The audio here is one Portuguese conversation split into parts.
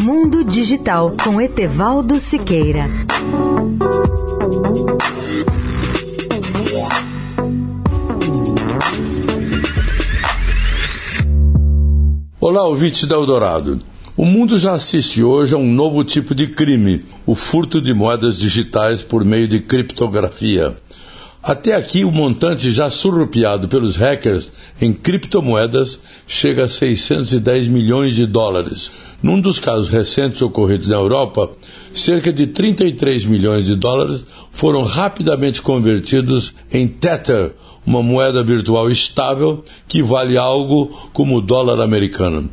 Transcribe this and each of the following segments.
Mundo Digital com Etevaldo Siqueira. Olá, ouvintes da Eldorado. O mundo já assiste hoje a um novo tipo de crime, o furto de moedas digitais por meio de criptografia. Até aqui, o montante já surrupiado pelos hackers em criptomoedas chega a 610 milhões de dólares. Num dos casos recentes ocorridos na Europa, cerca de 33 milhões de dólares foram rapidamente convertidos em Tether, uma moeda virtual estável que vale algo como o dólar americano.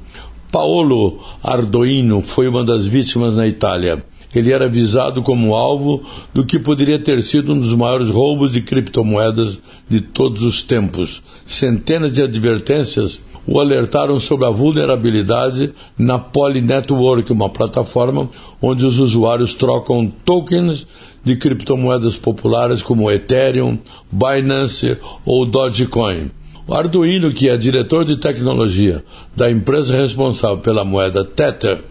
Paolo Ardoino foi uma das vítimas na Itália ele era visado como alvo do que poderia ter sido um dos maiores roubos de criptomoedas de todos os tempos. Centenas de advertências o alertaram sobre a vulnerabilidade na Poly Network, uma plataforma onde os usuários trocam tokens de criptomoedas populares como Ethereum, Binance ou Dogecoin. Arduino, que é diretor de tecnologia da empresa responsável pela moeda Tether,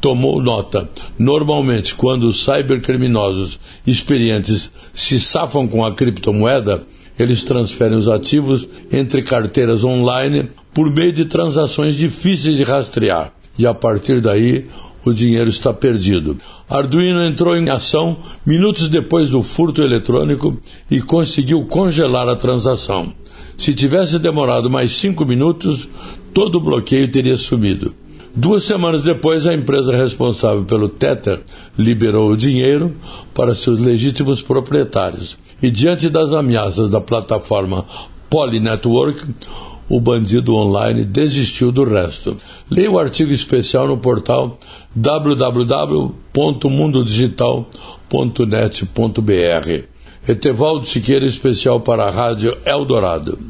tomou nota. Normalmente, quando os cybercriminosos experientes se safam com a criptomoeda, eles transferem os ativos entre carteiras online por meio de transações difíceis de rastrear. E a partir daí, o dinheiro está perdido. Arduino entrou em ação minutos depois do furto eletrônico e conseguiu congelar a transação. Se tivesse demorado mais cinco minutos, todo o bloqueio teria sumido. Duas semanas depois, a empresa responsável pelo Tether liberou o dinheiro para seus legítimos proprietários. E diante das ameaças da plataforma Poly Network, o bandido online desistiu do resto. Leia o artigo especial no portal www.mundodigital.net.br. Etevaldo Siqueira, especial para a Rádio Eldorado.